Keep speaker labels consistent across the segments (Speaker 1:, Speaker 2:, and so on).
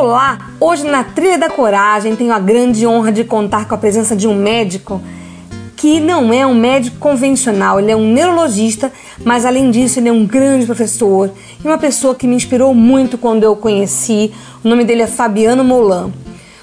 Speaker 1: Olá! Hoje na Trilha da Coragem tenho a grande honra de contar com a presença de um médico que não é um médico convencional, ele é um neurologista, mas além disso ele é um grande professor e uma pessoa que me inspirou muito quando eu o conheci. O nome dele é Fabiano Molan.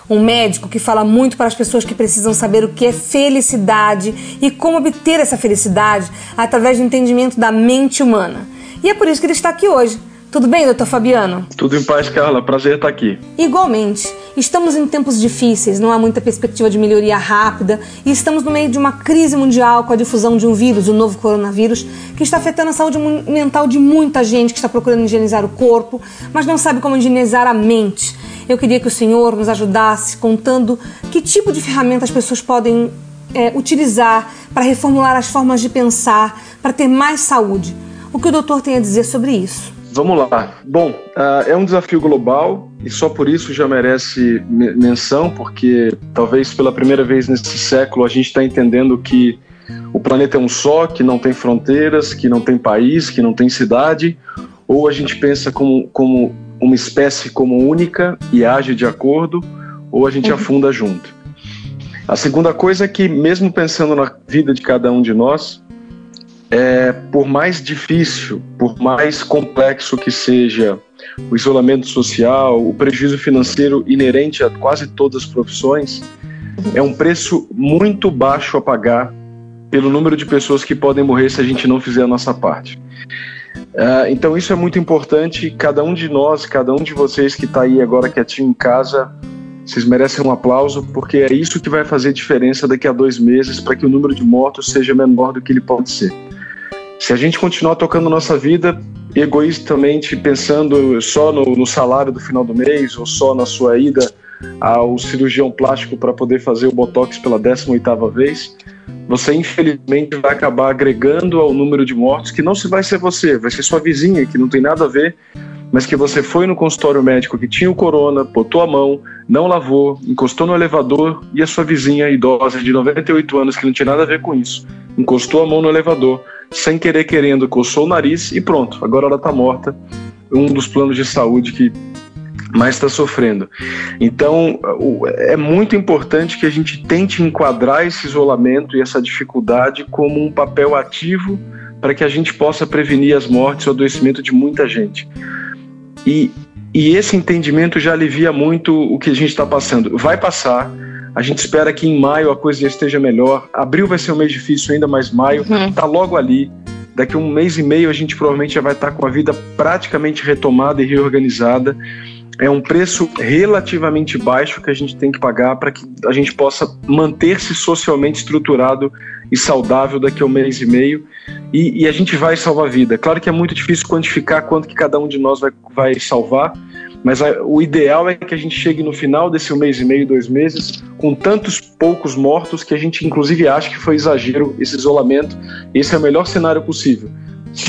Speaker 1: Um médico que fala muito para as pessoas que precisam saber o que é felicidade e como obter essa felicidade através do entendimento da mente humana. E é por isso que ele está aqui hoje tudo bem, doutor Fabiano?
Speaker 2: Tudo em paz, Carla. Prazer estar aqui.
Speaker 1: Igualmente. Estamos em tempos difíceis, não há muita perspectiva de melhoria rápida e estamos no meio de uma crise mundial com a difusão de um vírus, o novo coronavírus, que está afetando a saúde mental de muita gente que está procurando higienizar o corpo, mas não sabe como higienizar a mente. Eu queria que o senhor nos ajudasse contando que tipo de ferramenta as pessoas podem é, utilizar para reformular as formas de pensar, para ter mais saúde. O que o doutor tem a dizer sobre isso?
Speaker 2: Vamos lá. Bom, uh, é um desafio global e só por isso já merece menção, porque talvez pela primeira vez nesse século a gente está entendendo que o planeta é um só, que não tem fronteiras, que não tem país, que não tem cidade, ou a gente pensa como, como uma espécie como única e age de acordo, ou a gente uhum. afunda junto. A segunda coisa é que, mesmo pensando na vida de cada um de nós, é, por mais difícil, por mais complexo que seja o isolamento social, o prejuízo financeiro inerente a quase todas as profissões, é um preço muito baixo a pagar pelo número de pessoas que podem morrer se a gente não fizer a nossa parte. Uh, então isso é muito importante. Cada um de nós, cada um de vocês que está aí agora quietinho em casa, vocês merecem um aplauso porque é isso que vai fazer diferença daqui a dois meses para que o número de mortos seja menor do que ele pode ser. Se a gente continuar tocando nossa vida egoístamente, pensando só no, no salário do final do mês ou só na sua ida ao cirurgião plástico para poder fazer o botox pela 18ª vez, você infelizmente vai acabar agregando ao número de mortos que não se vai ser você, vai ser sua vizinha que não tem nada a ver, mas que você foi no consultório médico que tinha o corona, botou a mão, não lavou, encostou no elevador e a sua vizinha idosa de 98 anos que não tinha nada a ver com isso, encostou a mão no elevador, sem querer querendo, coçou o nariz e pronto, agora ela está morta. Um dos planos de saúde que mais está sofrendo. Então, é muito importante que a gente tente enquadrar esse isolamento e essa dificuldade como um papel ativo para que a gente possa prevenir as mortes e o adoecimento de muita gente. E, e esse entendimento já alivia muito o que a gente está passando. Vai passar, a gente espera que em maio a coisa já esteja melhor. Abril vai ser um mês difícil ainda, mas maio está uhum. logo ali. Daqui a um mês e meio a gente provavelmente já vai estar tá com a vida praticamente retomada e reorganizada. É um preço relativamente baixo que a gente tem que pagar para que a gente possa manter-se socialmente estruturado e saudável daqui a um mês e meio. E, e, a gente vai salvar a vida. Claro que é muito difícil quantificar quanto que cada um de nós vai, vai salvar, mas a, o ideal é que a gente chegue no final desse mês e meio, dois meses, com tantos poucos mortos que a gente inclusive acha que foi exagero esse isolamento. Esse é o melhor cenário possível.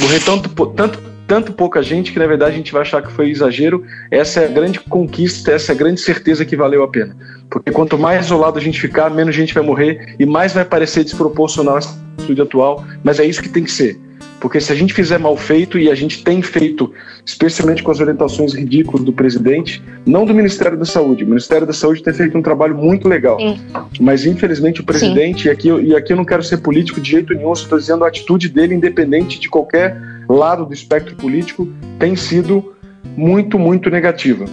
Speaker 2: Morrer tanto, tanto, tanto pouca gente que na verdade a gente vai achar que foi exagero. Essa é a grande conquista, essa é a grande certeza que valeu a pena. Porque quanto mais isolado a gente ficar, menos gente vai morrer e mais vai parecer desproporcional essa atitude atual, mas é isso que tem que ser. Porque se a gente fizer mal feito, e a gente tem feito, especialmente com as orientações ridículas do presidente, não do Ministério da Saúde, o Ministério da Saúde tem feito um trabalho muito legal. Sim. Mas infelizmente o presidente, e aqui, eu, e aqui eu não quero ser político de jeito nenhum, estou dizendo a atitude dele, independente de qualquer lado do espectro político, tem sido muito, muito negativa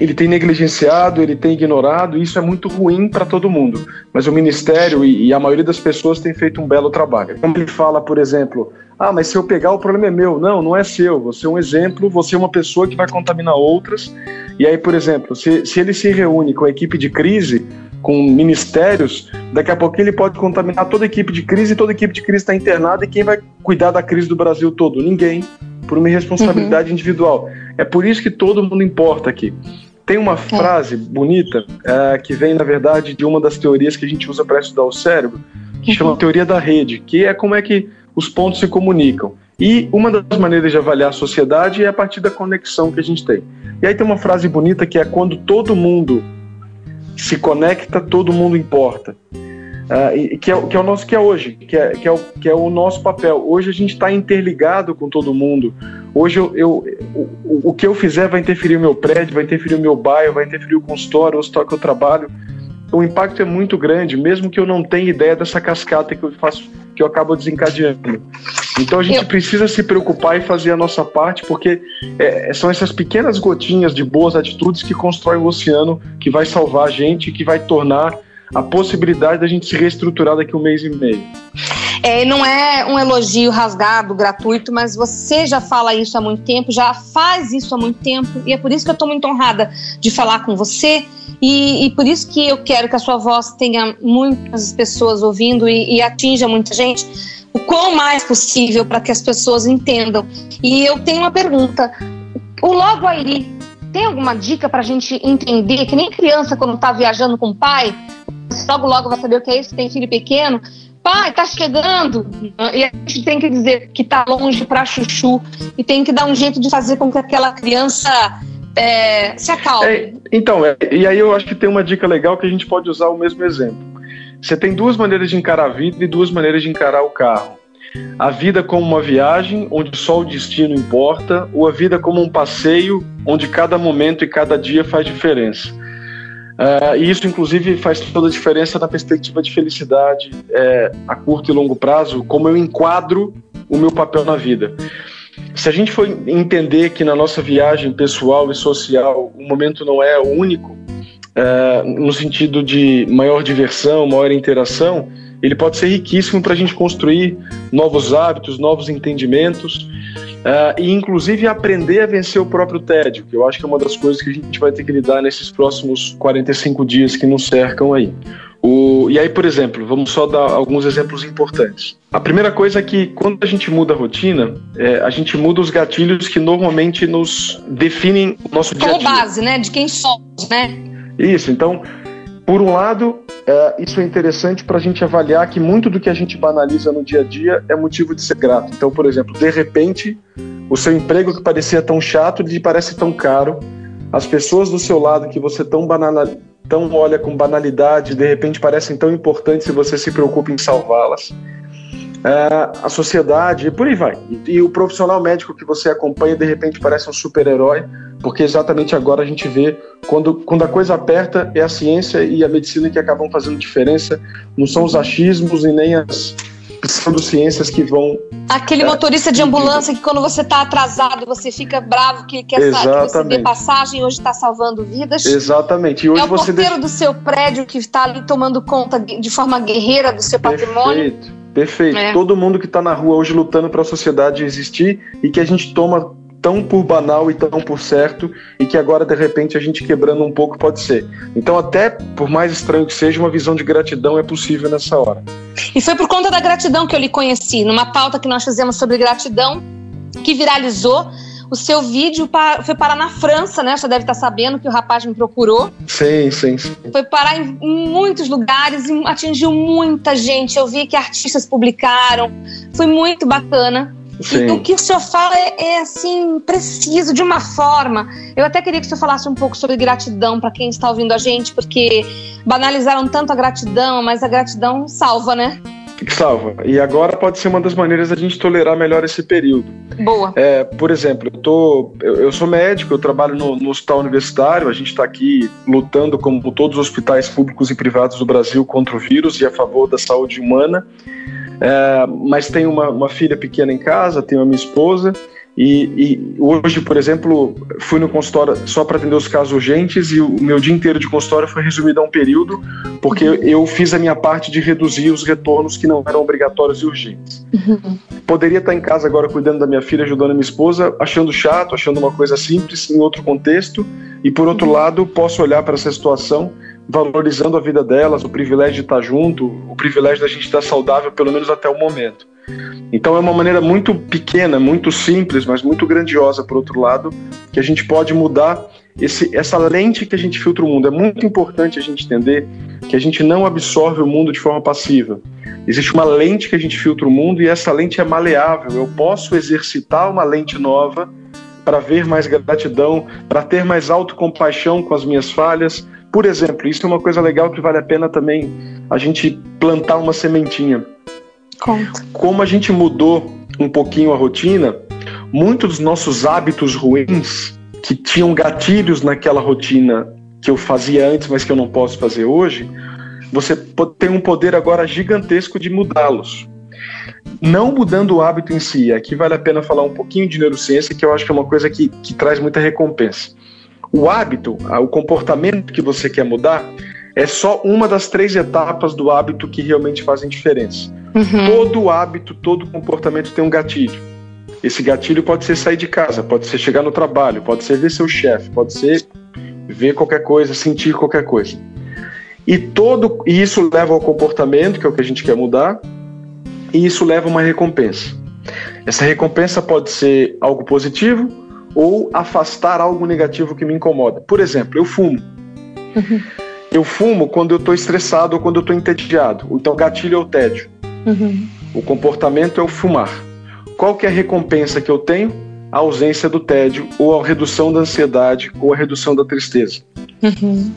Speaker 2: ele tem negligenciado, ele tem ignorado, e isso é muito ruim para todo mundo. Mas o Ministério e, e, a maioria das pessoas tem feito um belo trabalho. Como ele fala, por exemplo, ah, mas se eu pegar o problema é meu. Não, não é seu. Você é um exemplo, você é uma pessoa que vai contaminar outras. E aí, por exemplo, se, se ele se reúne com a equipe de crise, com ministérios, daqui a pouco ele pode contaminar toda a equipe de crise toda a equipe de crise está internada e quem vai cuidar da crise do Brasil todo? Ninguém. por uma irresponsabilidade uhum. individual. É por isso que todo mundo importa aqui. Tem uma é. frase bonita uh, que vem, na verdade, de uma das teorias que a gente usa para estudar o cérebro, que uhum. chama teoria da rede, que é como é que os pontos se comunicam. E uma das maneiras de avaliar a sociedade é a partir da conexão que a gente tem. E aí tem uma frase bonita que é quando todo mundo se conecta, todo mundo importa. Uh, e, que, é, que é o nosso que é hoje, que é, que é, o, que é o nosso papel. Hoje a gente está interligado com todo mundo. Hoje eu, eu o, o, que eu fizer vai interferir o meu prédio, vai interferir o meu bairro, vai interferir o consultório, o hospital que eu trabalho. O impacto é muito grande, mesmo que eu não tenha ideia dessa cascata que eu faço, que eu acabo desencadeando. Então a gente eu... precisa se preocupar e fazer a nossa parte, porque é, são essas pequenas gotinhas de boas atitudes que constroem o oceano, que vai salvar a gente, que vai tornar a possibilidade da gente se reestruturar daqui um mês e meio.
Speaker 1: É, não é um elogio rasgado, gratuito, mas você já fala isso há muito tempo, já faz isso há muito tempo, e é por isso que eu estou muito honrada de falar com você, e, e, por isso que eu quero que a sua voz tenha muitas pessoas ouvindo e, e atinja muita gente o quão mais possível para que as pessoas entendam. E eu tenho uma pergunta: o Logo Airi tem alguma dica para a gente entender que nem criança quando está viajando com o pai, logo logo vai saber o que é isso, tem filho pequeno, pai, tá chegando. E a gente tem que dizer que tá longe para chuchu e tem que dar um jeito de fazer com que aquela criança é, se acalme. É,
Speaker 2: então, é, e aí eu acho que tem uma dica legal que a gente pode usar o mesmo exemplo. Você tem duas maneiras de encarar a vida e duas maneiras de encarar o carro. A vida como uma viagem, onde só o destino importa, ou a vida como um passeio, onde cada momento e cada dia faz diferença. Uh, e isso, inclusive, faz toda a diferença na perspectiva de felicidade é, a curto e longo prazo, como eu enquadro o meu papel na vida. Se a gente for entender que na nossa viagem pessoal e social o momento não é único, uh, no sentido de maior diversão, maior interação, ele pode ser riquíssimo para a gente construir novos hábitos, novos entendimentos Uh, e inclusive aprender a vencer o próprio tédio, que eu acho que é uma das coisas que a gente vai ter que lidar nesses próximos 45 dias que nos cercam aí. O, e aí, por exemplo, vamos só dar alguns exemplos importantes. A primeira coisa é que quando a gente muda a rotina, é, a gente muda os gatilhos que normalmente nos definem o nosso dia a dia.
Speaker 1: Como base, né? De quem somos, né?
Speaker 2: Isso, então, por um lado, é, isso é interessante para a gente avaliar que muito do que a gente banaliza no dia a dia é motivo de ser grato. Então, por exemplo, de repente, o seu emprego que parecia tão chato lhe parece tão caro. As pessoas do seu lado que você tão, tão olha com banalidade, de repente parecem tão importantes se você se preocupa em salvá-las. É, a sociedade, e por aí vai. E, e, o profissional médico que você acompanha, de repente parece um super-herói, porque exatamente agora a gente vê quando, quando a coisa aperta, é a ciência e a medicina que acabam fazendo diferença, não são os achismos e nem as pseudociências que vão.
Speaker 1: Aquele é, motorista de ambulância que quando você está atrasado você fica bravo que quer que você dê passagem hoje está salvando vidas.
Speaker 2: Exatamente. E hoje
Speaker 1: é o
Speaker 2: você
Speaker 1: porteiro deixa... do seu prédio que está ali tomando conta de forma guerreira do seu patrimônio.
Speaker 2: Perfeito. É. Todo mundo que está na rua hoje lutando para a sociedade existir e que a gente toma tão por banal e tão por certo e que agora de repente a gente quebrando um pouco pode ser. Então até por mais estranho que seja, uma visão de gratidão é possível nessa hora.
Speaker 1: E foi por conta da gratidão que eu lhe conheci, numa pauta que nós fizemos sobre gratidão, que viralizou o seu vídeo foi parar na França, né? Você deve estar sabendo que o rapaz me procurou.
Speaker 2: Sim, sim, sim.
Speaker 1: Foi parar em, muitos lugares e atingiu muita gente. Eu vi que artistas publicaram. Foi muito bacana. Sim. E o que o senhor fala é, é, assim, preciso, de uma forma. Eu até queria que o senhor falasse um pouco sobre gratidão para quem está ouvindo a gente, porque banalizaram tanto a gratidão, mas a gratidão salva, né?
Speaker 2: Salva. E agora pode ser uma das maneiras da gente tolerar melhor esse período.
Speaker 1: Boa.
Speaker 2: É, por exemplo, eu, tô, eu, eu, sou médico, eu trabalho no, no hospital universitário, a gente está aqui lutando, como todos os hospitais públicos e privados do Brasil, contra o vírus e a favor da saúde humana. É, mas tenho uma, uma filha pequena em casa, tenho a minha esposa. E, e, hoje, por exemplo, fui no consultório só para atender os casos urgentes e o meu dia inteiro de consultório foi resumido a um período, porque uhum. eu fiz a minha parte de reduzir os retornos que não eram obrigatórios e urgentes. Uhum. Poderia estar em casa agora cuidando da minha filha, ajudando a minha esposa, achando chato, achando uma coisa simples em outro contexto, e por outro uhum. lado, posso olhar para essa situação valorizando a vida delas, o privilégio de estar junto, o privilégio da gente estar saudável, pelo menos até o momento. Então é uma maneira muito pequena, muito simples, mas muito grandiosa, por outro lado, que a gente pode mudar esse, essa lente que a gente filtra o mundo. É muito importante a gente entender que a gente não absorve o mundo de forma passiva. Existe uma lente que a gente filtra o mundo e essa lente é maleável. Eu posso exercitar uma lente nova para ver mais gratidão, para ter mais autocompaixão com as minhas falhas. Por exemplo, isso é uma coisa legal que vale a pena também a gente plantar uma sementinha.
Speaker 1: Conta.
Speaker 2: Como a gente mudou um pouquinho a rotina, muitos dos nossos hábitos ruins que tinham gatilhos naquela rotina que eu fazia antes, mas que eu não posso fazer hoje, você tem um poder agora gigantesco de mudá-los não mudando o hábito em si. Aqui vale a pena falar um pouquinho de neurociência, que eu acho que é uma coisa que, que traz muita recompensa. O hábito, o comportamento que você quer mudar, é só uma das três etapas do hábito que realmente fazem diferença. Uhum. Todo hábito, todo comportamento tem um gatilho. Esse gatilho pode ser sair de casa, pode ser chegar no trabalho, pode ser ver seu chefe, pode ser ver qualquer coisa, sentir qualquer coisa. E todo e isso leva ao comportamento, que é o que a gente quer mudar, e isso leva a uma recompensa. Essa recompensa pode ser algo positivo ou afastar algo negativo que me incomoda. Por exemplo, eu fumo. Uhum. Eu fumo quando eu estou estressado ou quando eu estou entediado. Então, gatilho é o tédio. Uhum. O comportamento é o fumar. Qual que é a recompensa que eu tenho? A ausência do tédio, ou a redução da ansiedade, ou a redução da tristeza. Uhum.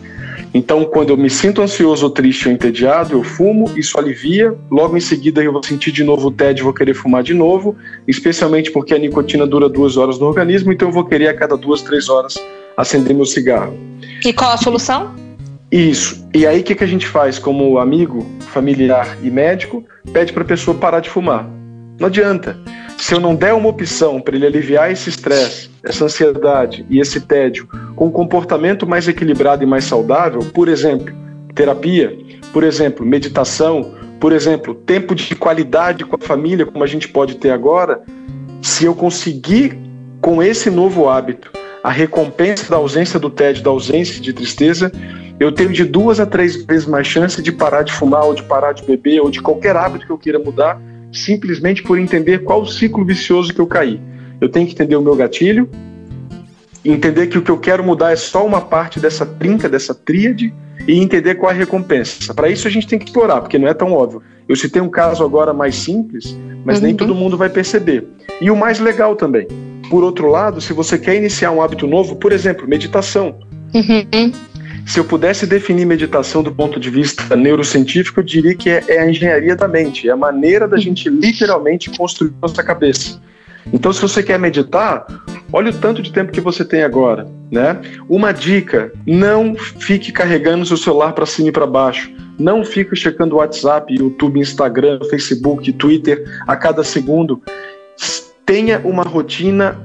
Speaker 2: Então, quando eu me sinto ansioso ou triste ou entediado, eu fumo, isso alivia. Logo em seguida, eu vou sentir de novo o tédio, vou querer fumar de novo, especialmente porque a nicotina dura duas horas no organismo, então eu vou querer a cada duas, três horas acender meu cigarro.
Speaker 1: E qual a solução?
Speaker 2: Isso. E aí, o que, que a gente faz como amigo, familiar e médico? Pede para a pessoa parar de fumar. Não adianta. Se eu não der uma opção para ele aliviar esse estresse, essa ansiedade e esse tédio com um comportamento mais equilibrado e mais saudável, por exemplo, terapia, por exemplo, meditação, por exemplo, tempo de qualidade com a família, como a gente pode ter agora, se eu conseguir com esse novo hábito a recompensa da ausência do tédio, da ausência de tristeza, eu tenho de duas a três vezes mais chance de parar de fumar, ou de parar de beber, ou de qualquer hábito que eu queira mudar, simplesmente por entender qual o ciclo vicioso que eu caí. Eu tenho que entender o meu gatilho, entender que o que eu quero mudar é só uma parte dessa trinca, dessa tríade, e entender qual é a recompensa. Para isso a gente tem que explorar, porque não é tão óbvio. Eu citei um caso agora mais simples, mas uhum. nem todo mundo vai perceber. E o mais legal também. Por outro lado, se você quer iniciar um hábito novo, por exemplo, meditação. Uhum. Se eu pudesse definir meditação do ponto de vista neurocientífico, eu diria que é, é a engenharia da mente, é a maneira da gente literalmente construir nossa cabeça. Então, se você quer meditar, olha o tanto de tempo que você tem agora, né? Uma dica: não fique carregando seu celular para cima e para baixo. Não fique checando WhatsApp, YouTube, Instagram, Facebook, Twitter a cada segundo. Tenha uma rotina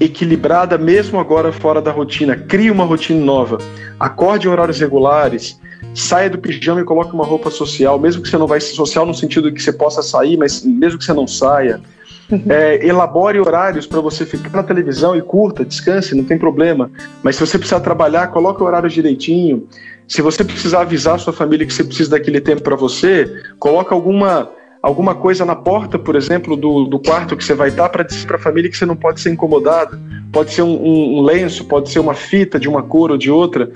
Speaker 2: equilibrada, mesmo agora fora da rotina. Crie uma rotina nova. Acorde em horários regulares. Saia do pijama e coloque uma roupa social, mesmo que você não vai social no sentido de que você possa sair, mas mesmo que você não saia. É, elabore horários para você ficar na televisão e curta, descanse, não tem problema. Mas se você precisar trabalhar, coloque o horário direitinho. Se você precisar avisar a sua família que você precisa daquele tempo para você, coloque alguma alguma coisa na porta, por exemplo, do, do quarto que você vai estar para dizer para a família que você não pode ser incomodado. Pode ser um, um, lenço, pode ser uma fita de uma cor ou de outra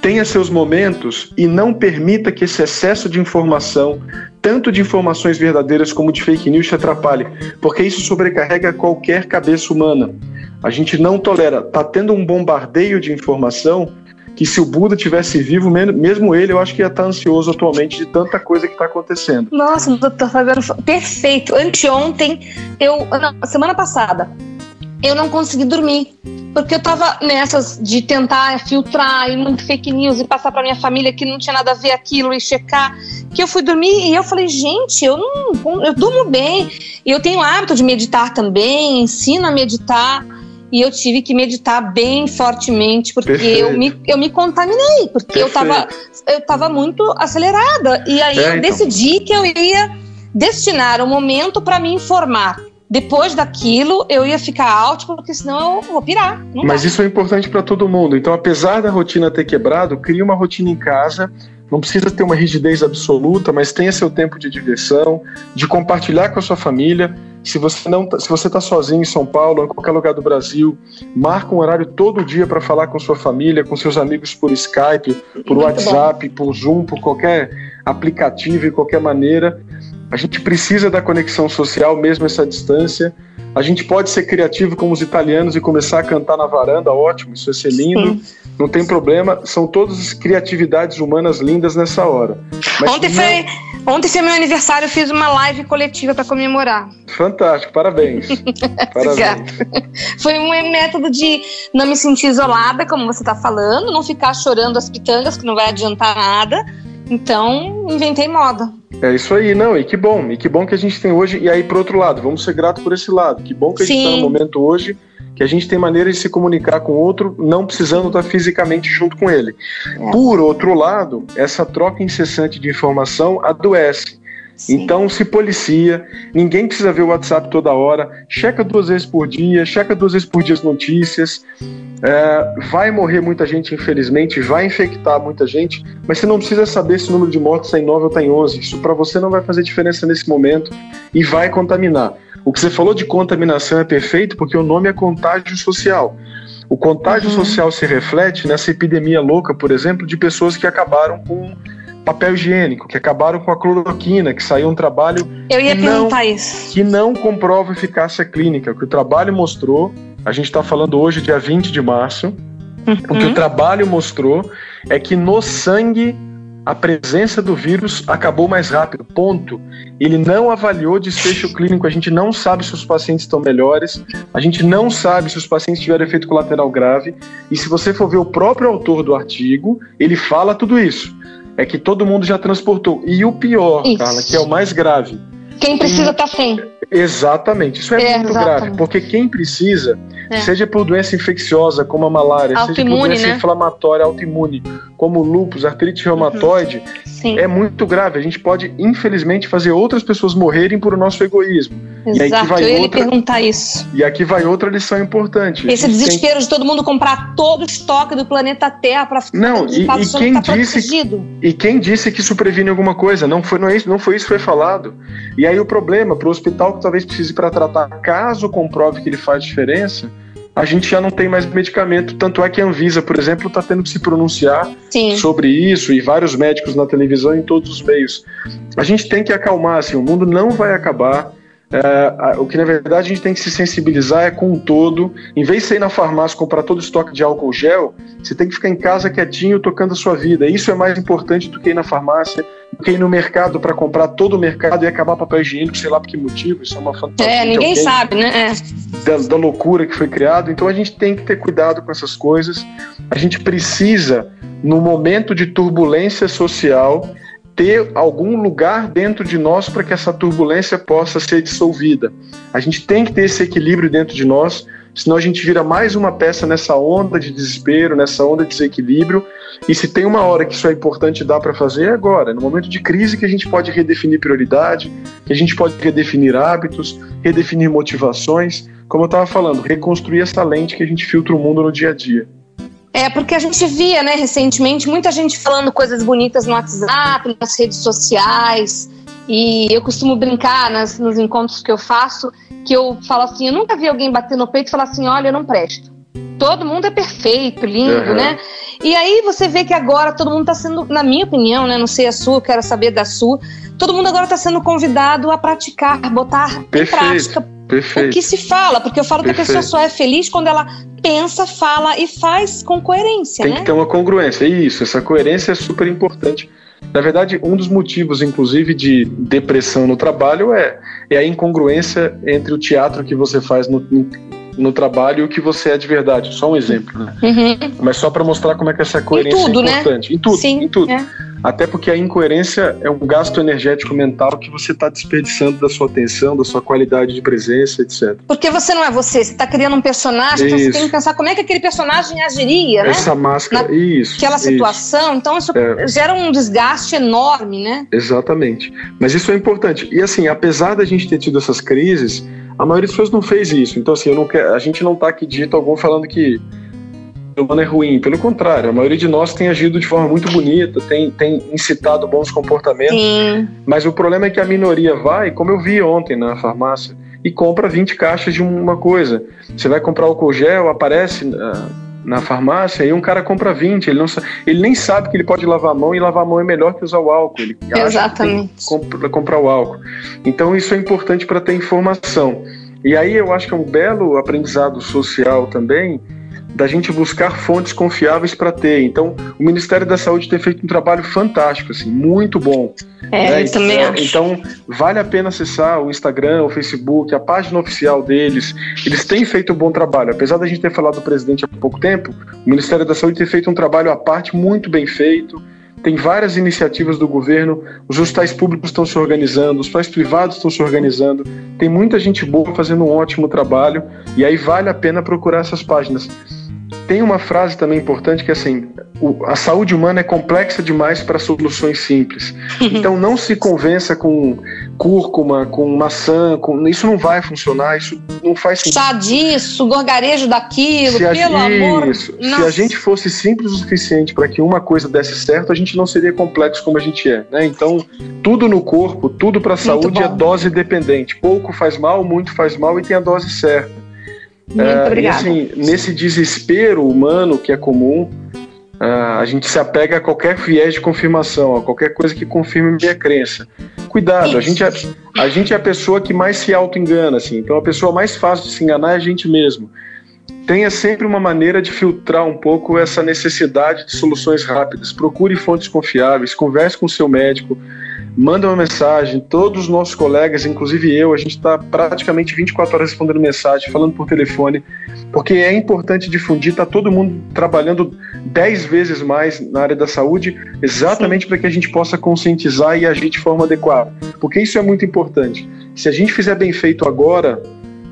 Speaker 2: tenha seus momentos e não permita que esse excesso de informação, tanto de informações verdadeiras como de fake news, te atrapalhe, porque isso sobrecarrega qualquer cabeça humana. A gente não tolera. Tá tendo um bombardeio de informação que se o Buda tivesse vivo, mesmo ele, eu acho que ia estar ansioso atualmente de tanta coisa que está acontecendo.
Speaker 1: Nossa, doutor Fabiano, perfeito. Anteontem, eu, não, semana passada, eu não consegui dormir. Porque eu tava nessas de tentar filtrar e muito fake news e passar para minha família que não tinha nada a ver aquilo e checar. Que eu fui dormir e eu falei, gente, eu não. Eu durmo bem. E eu tenho o hábito de meditar também, ensino a meditar. E eu tive que meditar bem fortemente, porque eu me, eu me contaminei, porque eu tava, eu tava muito acelerada. E aí é, eu então. decidi que eu ia destinar um momento para me informar depois daquilo eu ia ficar out, porque senão eu vou pirar.
Speaker 2: Mas dá. isso é importante para todo mundo. Então, apesar da rotina ter quebrado, cria uma rotina em casa. Não precisa ter uma rigidez absoluta, mas tenha seu tempo de diversão, de compartilhar com a sua família. Se você não, tá, se você está sozinho em São Paulo, em qualquer lugar do Brasil, marca um horário todo dia para falar com sua família, com seus amigos por Skype, por Muito WhatsApp, bom. por Zoom, por qualquer aplicativo e qualquer maneira. A gente precisa da conexão social, mesmo essa distância. A gente pode ser criativo como os italianos e começar a cantar na varanda, ótimo, isso vai ser lindo, Sim. não tem problema. São todas criatividades humanas lindas nessa hora.
Speaker 1: Mas ontem, não... foi, ontem foi meu aniversário, eu fiz uma live coletiva para comemorar.
Speaker 2: Fantástico, parabéns. parabéns.
Speaker 1: Foi um método de não me sentir isolada, como você está falando, não ficar chorando as pitangas, que não vai adiantar nada então, inventei moda.
Speaker 2: É isso aí, não, e que bom, e que bom que a gente tem hoje, e aí pro outro lado, vamos ser gratos por esse lado, que bom que a gente está no momento hoje, que a gente tem maneira de se comunicar com o outro, não precisando estar fisicamente junto com ele. É. Por outro lado, essa troca incessante de informação adoece. Sim. Então se policia, ninguém precisa ver o WhatsApp toda hora, checa duas vezes por dia, checa duas vezes por dia as notícias. É, vai morrer muita gente, infelizmente, vai infectar muita gente, mas você não precisa saber se o número de mortes está em 9 ou está em 11. Isso para você não vai fazer diferença nesse momento e vai contaminar. O que você falou de contaminação é perfeito porque o nome é contágio social. O contágio uhum. social se reflete nessa epidemia louca, por exemplo, de pessoas que acabaram com papel higiênico, que acabaram com a cloroquina, que saiu um trabalho
Speaker 1: Eu ia
Speaker 2: que,
Speaker 1: perguntar
Speaker 2: não,
Speaker 1: isso.
Speaker 2: que não comprova eficácia clínica. O que o trabalho mostrou, a gente está falando hoje, dia 20 de março, uhum. o que o trabalho mostrou é que no sangue a presença do vírus acabou mais rápido, ponto. Ele não avaliou desfecho clínico, a gente não sabe se os pacientes estão melhores, a gente não sabe se os pacientes tiveram efeito colateral grave, e se você for ver o próprio autor do artigo, ele fala tudo isso é que todo mundo já transportou. E o pior, Isso. Carla, que é o mais grave.
Speaker 1: Quem precisa estar tá sem.
Speaker 2: Exatamente, isso é, é muito exatamente. grave, porque quem precisa, é. seja por doença infecciosa como a malária, seja por doença né? inflamatória autoimune, como lúpus, artrite reumatoide, uhum. é muito grave. A gente pode, infelizmente, fazer outras pessoas morrerem por o nosso egoísmo.
Speaker 1: Exato, eu ia outra... perguntar isso.
Speaker 2: E aqui vai outra lição importante.
Speaker 1: Esse desespero tem... de todo mundo comprar todo o estoque do planeta Terra para
Speaker 2: ficar Não, e, e quem tá disse protegido. E quem disse que isso previne alguma coisa? Não foi, não, é isso, não foi isso que foi falado. E aí o problema para o hospital que talvez precise para tratar, caso comprove que ele faz diferença, a gente já não tem mais medicamento. Tanto é que a Anvisa, por exemplo, está tendo que se pronunciar Sim. sobre isso e vários médicos na televisão em todos os meios. A gente tem que acalmar, assim, o mundo não vai acabar. É, o que na verdade a gente tem que se sensibilizar é com o todo. Em vez de sair na farmácia comprar todo o estoque de álcool gel, você tem que ficar em casa quietinho tocando a sua vida. Isso é mais importante do que ir na farmácia, do que ir no mercado para comprar todo o mercado e acabar papel higiênico, sei lá por que motivo. Isso é uma fantasia.
Speaker 1: É, ninguém sabe, né?
Speaker 2: É. Da, da loucura que foi criado. Então a gente tem que ter cuidado com essas coisas. A gente precisa, no momento de turbulência social, ter algum lugar dentro de nós para que essa turbulência possa ser dissolvida. A gente tem que ter esse equilíbrio dentro de nós, senão a gente vira mais uma peça nessa onda de desespero, nessa onda de desequilíbrio. E se tem uma hora que isso é importante dar para fazer, é agora, no momento de crise que a gente pode redefinir prioridade, que a gente pode redefinir hábitos, redefinir motivações, como eu estava falando, reconstruir essa lente que a gente filtra o mundo no dia a dia.
Speaker 1: É, porque a gente via, né, recentemente, muita gente falando coisas bonitas no WhatsApp, nas redes sociais. E eu costumo brincar nas, nos encontros que eu faço, que eu falo assim, eu nunca vi alguém bater no peito e falar assim, olha, eu não presto. Todo mundo é perfeito, lindo, uhum. né? E aí você vê que agora todo mundo está sendo, na minha opinião, né? Não sei a sua, quero saber da sua. Todo mundo agora está sendo convidado a praticar, botar Perfeito. em prática Perfeito. o que se fala, porque eu falo Perfeito. que a pessoa só é feliz quando ela pensa, fala e faz com coerência.
Speaker 2: Tem
Speaker 1: né?
Speaker 2: que ter uma congruência, é isso, essa coerência é super importante. Na verdade, um dos motivos, inclusive, de depressão no trabalho é, é a incongruência entre o teatro que você faz no, no trabalho e o que você é de verdade. Só um exemplo, né? Uhum. Mas só para mostrar como é que essa coerência tudo, é importante.
Speaker 1: Né?
Speaker 2: Em tudo,
Speaker 1: Sim,
Speaker 2: em tudo. É. Até porque a incoerência é um gasto energético mental que você está desperdiçando da sua atenção, da sua qualidade de presença, etc.
Speaker 1: Porque você não é você, você está criando um personagem, então você tem que pensar como é que aquele personagem agiria, né?
Speaker 2: Essa máscara, Na, isso.
Speaker 1: Aquela situação, isso. então isso é. gera um desgaste enorme, né?
Speaker 2: Exatamente. Mas isso é importante. E assim, apesar da gente ter tido essas crises, A maioria das pessoas não fez isso. Então, assim, quero, a gente não está aqui dito algum falando que humano é ruim. Pelo contrário, a maioria de nós tem agido de forma muito bonita, tem, tem incitado bons comportamentos. Sim. Mas o problema é que a minoria vai, como eu vi ontem na farmácia, e compra 20 caixas de uma coisa. Você vai comprar álcool gel, aparece. Uh, na farmácia e um cara compra 20, ele, não, ele nem sabe que ele pode lavar a mão e lavar a mão é melhor que usar o álcool. Ele
Speaker 1: Exatamente.
Speaker 2: Compra, comprar o álcool. Então isso é importante para ter informação. E aí eu acho que é um belo aprendizado social também da gente buscar fontes confiáveis para ter. Então, o Ministério da Saúde tem feito um trabalho fantástico, assim, muito bom.
Speaker 1: É, né? eu também
Speaker 2: então,
Speaker 1: acho.
Speaker 2: Então, vale a pena acessar o Instagram, o Facebook, a página oficial deles. Eles têm feito um bom trabalho. Apesar da gente ter falado do presidente há pouco tempo, o Ministério da Saúde tem feito um trabalho à parte muito bem feito tem várias iniciativas do governo, os hospitais públicos estão se organizando, os hospitais privados estão se organizando, tem muita gente boa fazendo um ótimo trabalho e aí vale a pena procurar essas páginas. Tem uma frase também importante que é assim: a saúde humana é complexa demais para soluções simples. Então não se convença com cúrcuma, com maçã, com, isso não vai funcionar, isso não faz
Speaker 1: sentido. Chá disso, gorgarejo daquilo,
Speaker 2: se
Speaker 1: pelo
Speaker 2: a,
Speaker 1: amor.
Speaker 2: Isso, se a gente fosse simples o suficiente para que uma coisa desse certo, a gente não seria complexo como a gente é. Né? Então, tudo no corpo, tudo para a saúde é dose dependente. Pouco faz mal, muito faz mal e tem a dose certa.
Speaker 1: Muito uh, obrigada.
Speaker 2: Assim, nesse desespero humano que é comum, uh, a gente se apega a qualquer viés de confirmação, a qualquer coisa que confirme minha crença. Cuidado, a gente, é, a gente é a pessoa que mais se auto-engana, assim, então a pessoa mais fácil de se enganar é a gente mesmo. Tenha sempre uma maneira de filtrar um pouco essa necessidade de soluções rápidas. Procure fontes confiáveis, converse com o seu médico, manda uma mensagem. Todos os nossos colegas, inclusive eu, a gente está praticamente 24 horas respondendo mensagem, falando por telefone, porque é importante difundir. Está todo mundo trabalhando 10 vezes mais na área da saúde, exatamente para que a gente possa conscientizar e agir de forma adequada. Porque isso é muito importante. Se a gente fizer bem feito agora,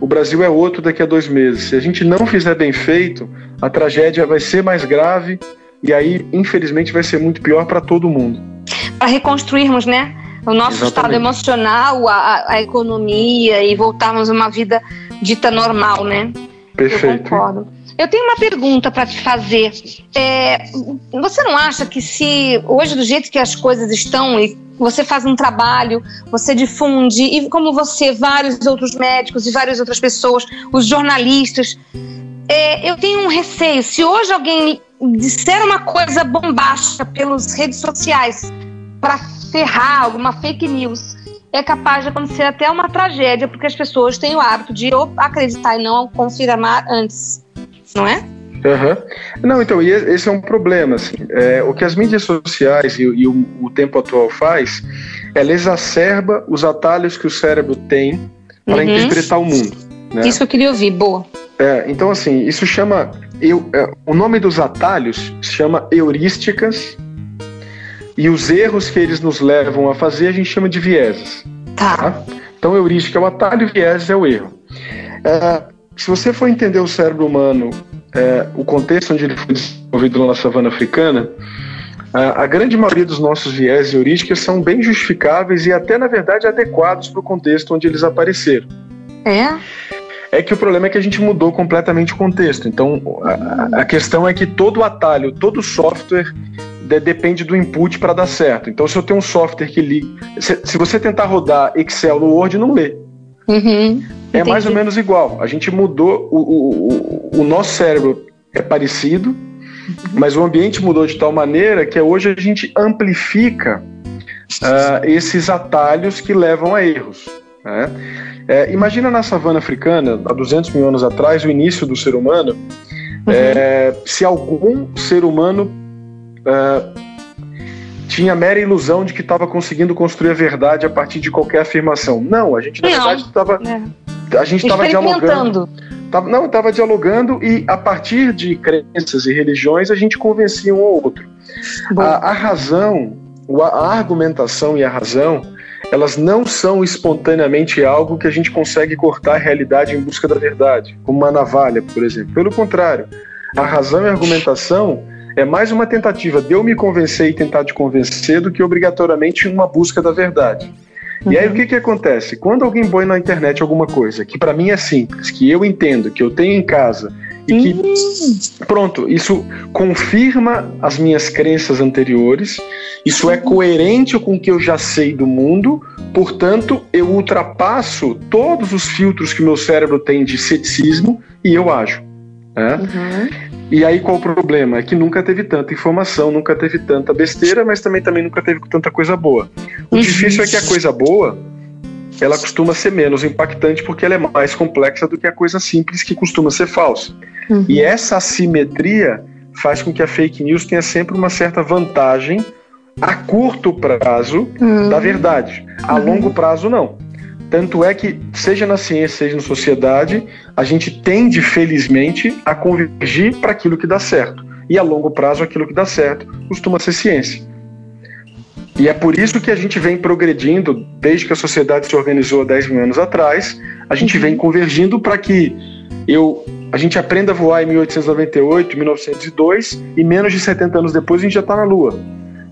Speaker 2: o Brasil é outro daqui a dois meses. Se a gente não fizer bem feito, a tragédia vai ser mais grave e aí, infelizmente, vai ser muito pior para todo mundo
Speaker 1: para reconstruirmos, né? O nosso Exatamente. estado emocional, a, a, economia e voltarmos a uma vida dita normal, né?
Speaker 2: Perfeito.
Speaker 1: Eu concordo. Eu tenho uma pergunta para te fazer. É, você não acha que se hoje do jeito que as coisas estão e você faz um trabalho, você difunde e como você vários outros médicos e várias outras pessoas, os jornalistas, é, eu tenho um receio. Se hoje alguém disser uma coisa bombástica pelas redes sociais para ferrar alguma fake news, é capaz de acontecer até uma tragédia, porque as pessoas têm o hábito de acreditar e não confirmar antes, não é?
Speaker 2: Uhum. Não, então, e esse é um problema. Assim, é, o que as mídias sociais e, e o, o, tempo atual faz, ela exacerba os atalhos que o cérebro tem para uhum. interpretar o mundo. Né?
Speaker 1: Isso que eu queria ouvir, boa.
Speaker 2: É, então, assim, isso chama. Eu, é, o nome dos atalhos se chama heurísticas e os erros que eles nos levam a fazer a gente chama de vieses.
Speaker 1: Tá. tá?
Speaker 2: Então, heurística é o atalho, vieses é o erro. É, se você for entender o cérebro humano, é, o contexto onde ele foi desenvolvido na savana africana, a, grande maioria dos nossos vieses e heurísticas são bem justificáveis e até, na verdade, adequados para o contexto onde eles apareceram.
Speaker 1: É?
Speaker 2: É que o problema é que a gente mudou completamente o contexto. Então, a, a questão é que todo atalho, todo software de, depende do input para dar certo. Então, se eu tenho um software que liga. Se, se você tentar rodar Excel no Word, não lê.
Speaker 1: Uhum,
Speaker 2: é mais ou menos igual. A gente mudou. O, o, o nosso cérebro é parecido, uhum. mas o ambiente mudou de tal maneira que hoje a gente amplifica uh, esses atalhos que levam a erros. Né? É, imagina na savana africana, há 200 mil anos atrás, o início do ser humano, uhum. é, se algum ser humano é, tinha a mera ilusão de que estava conseguindo construir a verdade a partir de qualquer afirmação. Não, a gente na não. verdade estava. É. A gente estava dialogando. Tava, não, estava dialogando e a partir de crenças e religiões a gente convencia um ao outro. A, a razão, a argumentação e a razão elas não são espontaneamente algo que a gente consegue cortar a realidade em busca da verdade, como uma navalha, por exemplo. Pelo contrário, a razão e a argumentação é mais uma tentativa de eu me convencer e tentar te convencer do que obrigatoriamente uma busca da verdade. Uhum. E aí o que que acontece? Quando alguém põe na internet alguma coisa que para mim é simples, que eu entendo, que eu tenho em casa e que uhum. pronto, isso confirma as minhas crenças anteriores, isso é coerente com o que eu já sei do mundo, portanto, eu ultrapasso todos os filtros que meu cérebro tem de ceticismo e eu ajo. Né? Uhum. E aí qual o problema? É que nunca teve tanta informação, nunca teve tanta besteira, mas também, também nunca teve tanta coisa boa. O uhum. difícil é que a coisa boa, ela costuma ser menos impactante porque ela é mais complexa do que a coisa simples que costuma ser falsa. Uhum. E essa assimetria faz com que a fake news tenha sempre uma certa vantagem a curto prazo uhum. da verdade. A uhum. longo prazo, não. Tanto é que, seja na ciência, seja na sociedade, a gente tende, felizmente, a convergir para aquilo que dá certo. E a longo prazo, aquilo que dá certo costuma ser ciência. E é por isso que a gente vem progredindo, desde que a sociedade se organizou há 10 mil anos atrás, a gente vem convergindo para que eu, a gente aprenda a voar em 1898, 1902, e menos de 70 anos depois a gente já está na Lua.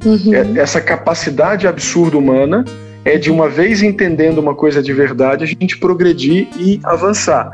Speaker 2: Uhum. É, essa capacidade absurda humana é de uma vez entendendo uma coisa de verdade, a gente progredir e avançar.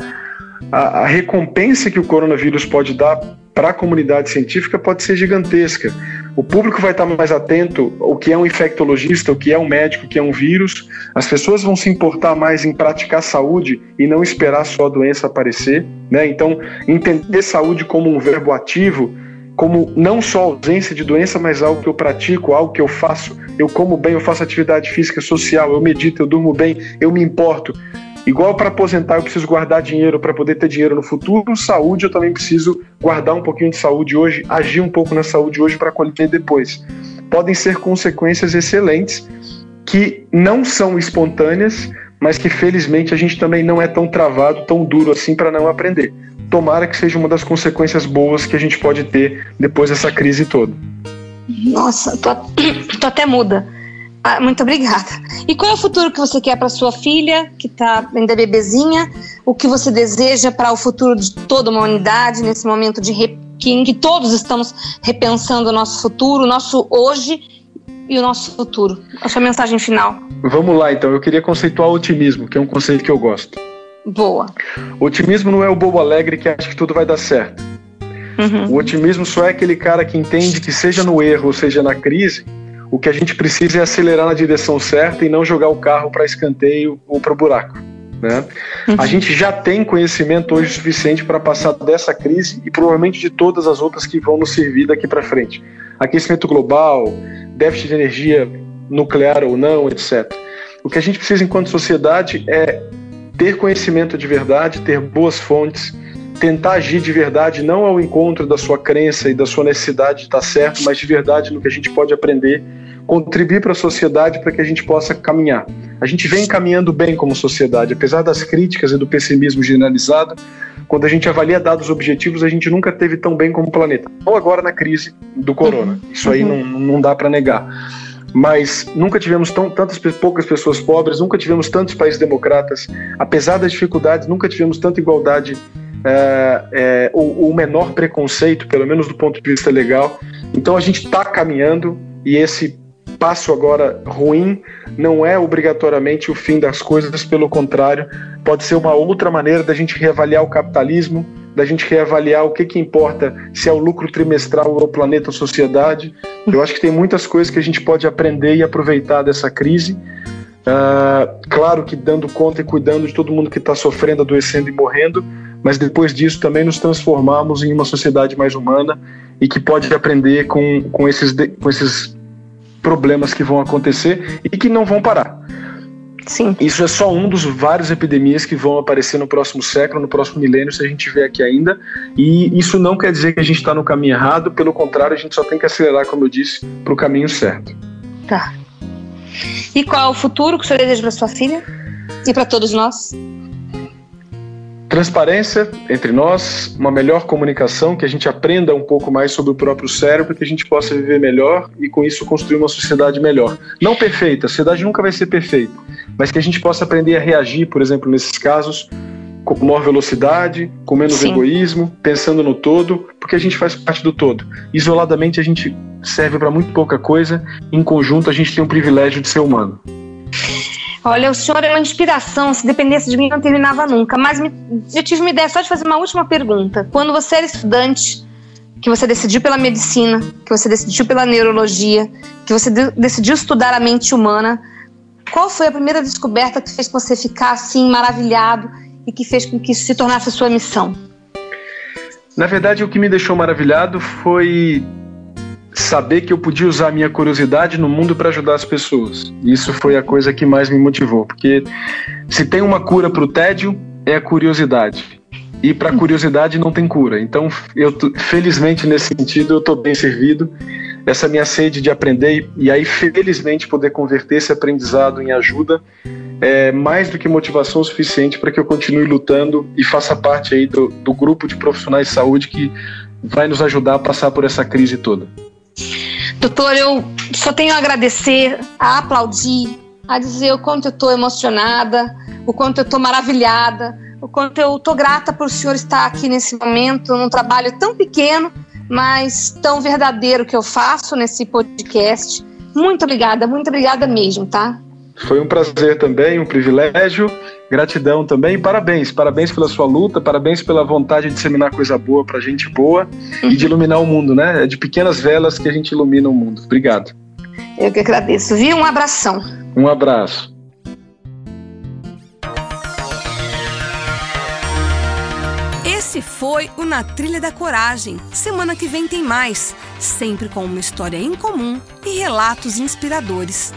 Speaker 2: A, a recompensa que o coronavírus pode dar para a comunidade científica pode ser gigantesca. O público vai estar mais atento ao que é um infectologista, o que é um médico, o que é um vírus. As pessoas vão se importar mais em praticar saúde e não esperar só a doença aparecer. Né? Então, entender saúde como um verbo ativo como não só ausência de doença, mas algo que eu pratico, algo que eu faço. Eu como bem, eu faço atividade física social, eu medito, eu durmo bem, eu me importo. Igual para aposentar, eu preciso guardar dinheiro para poder ter dinheiro no futuro. Saúde, eu também preciso guardar um pouquinho de saúde hoje, agir um pouco na saúde hoje para colher depois. Podem ser consequências excelentes que não são espontâneas, mas que felizmente a gente também não é tão travado, tão duro assim para não aprender tomara que seja uma das consequências boas que a gente pode ter depois dessa crise toda.
Speaker 1: Nossa, tô, tô até muda. Ah, muito obrigada. E qual é o futuro que você quer para sua filha, que está ainda bebezinha? O que você deseja para o futuro de toda uma humanidade nesse momento de que, em que todos estamos repensando o nosso futuro, o nosso hoje e o nosso futuro? A sua mensagem final.
Speaker 2: Vamos lá, então. Eu queria conceituar o otimismo, que é um conceito que eu gosto.
Speaker 1: Boa.
Speaker 2: O otimismo não é o bobo alegre que acha que tudo vai dar certo. Uhum. O otimismo só é aquele cara que entende que, seja no erro ou seja na crise, o que a gente precisa é acelerar na direção certa e não jogar o carro para escanteio ou para o buraco. Né? Uhum. A gente já tem conhecimento hoje suficiente para passar dessa crise e provavelmente de todas as outras que vão nos servir daqui para frente. Aquecimento global, déficit de energia nuclear ou não, etc. O que a gente precisa enquanto sociedade é ter conhecimento de verdade, ter boas fontes, tentar agir de verdade, não ao encontro da sua crença e da sua necessidade de estar certo, mas de verdade no que a gente pode aprender, contribuir para a sociedade para que a gente possa caminhar. A gente vem caminhando bem como sociedade, apesar das críticas e do pessimismo generalizado. Quando a gente avalia dados objetivos, a gente nunca teve tão bem como planeta. Ou agora na crise do corona. Isso aí não, não dá para negar mas nunca tivemos tão, tantas poucas pessoas pobres, nunca tivemos tantos países democratas, apesar das dificuldades, nunca tivemos tanta igualdade é, é, ou o menor preconceito, pelo menos do ponto de vista legal. Então a gente está caminhando e esse passo agora ruim não é obrigatoriamente o fim das coisas, pelo contrário, pode ser uma outra maneira da gente reavaliar o capitalismo, da gente reavaliar o que, que importa, se é o lucro trimestral ou o planeta ou sociedade. Eu acho que tem muitas coisas que a gente pode aprender e aproveitar dessa crise. Uh, claro que dando conta e cuidando de todo mundo que está sofrendo, adoecendo e morrendo, mas depois disso também nos transformamos em uma sociedade mais humana e que pode aprender com, com, esses, com esses problemas que vão acontecer e que não vão parar.
Speaker 1: Sim.
Speaker 2: Isso é só um dos vários epidemias que vão aparecer no próximo século, no próximo milênio, se a gente vê aqui ainda. E isso não quer dizer que a gente está no caminho errado, pelo contrário, a gente só tem que acelerar, como eu disse, para o caminho certo.
Speaker 1: Tá. E qual é o futuro que o senhor deseja para sua filha e para todos nós?
Speaker 2: Transparência entre nós, uma melhor comunicação, que a gente aprenda um pouco mais sobre o próprio cérebro, que a gente possa viver melhor e com isso construir uma sociedade melhor. Não perfeita, a sociedade nunca vai ser perfeita, mas que a gente possa aprender a reagir, por exemplo, nesses casos, com maior velocidade, com menos Sim. egoísmo, pensando no todo, porque a gente faz parte do todo. Isoladamente a gente serve para muito pouca coisa, em conjunto a gente tem o privilégio de ser humano.
Speaker 1: Olha, o senhor é uma inspiração. Se dependesse de mim, não terminava nunca. Mas me, eu tive uma ideia só de fazer uma última pergunta. Quando você era estudante, que você decidiu pela medicina, que você decidiu pela neurologia, que você de, decidiu estudar a mente humana, qual foi a primeira descoberta que fez você ficar assim maravilhado e que fez com que isso se tornasse sua missão?
Speaker 2: Na verdade, o que me deixou maravilhado foi saber que eu podia usar a minha curiosidade no mundo para ajudar as pessoas. Isso foi a coisa que mais me motivou, porque se tem uma cura para o tédio, é a curiosidade. E para curiosidade não tem cura. Então, eu felizmente nesse sentido eu estou bem servido. Essa minha sede de aprender e aí felizmente poder converter esse aprendizado em ajuda é mais do que motivação suficiente para que eu continue lutando e faça parte aí do, do grupo de profissionais de saúde que vai nos ajudar a passar por essa crise toda.
Speaker 1: Doutor, eu só tenho a agradecer, a aplaudir, a dizer o quanto eu estou emocionada, o quanto eu estou maravilhada, o quanto eu estou grata por o senhor estar aqui nesse momento, num trabalho tão pequeno, mas tão verdadeiro que eu faço nesse podcast. Muito obrigada, muito obrigada mesmo, tá?
Speaker 2: Foi um prazer também, um privilégio. Gratidão também. Parabéns, parabéns pela sua luta, parabéns pela vontade de disseminar coisa boa pra gente boa e de iluminar o mundo, né? É de pequenas velas que a gente ilumina o mundo. Obrigado.
Speaker 1: Eu que agradeço, viu? Um abração.
Speaker 2: Um abraço.
Speaker 3: Esse foi o Na Trilha da Coragem. Semana que vem tem mais, sempre com uma história em comum e relatos inspiradores.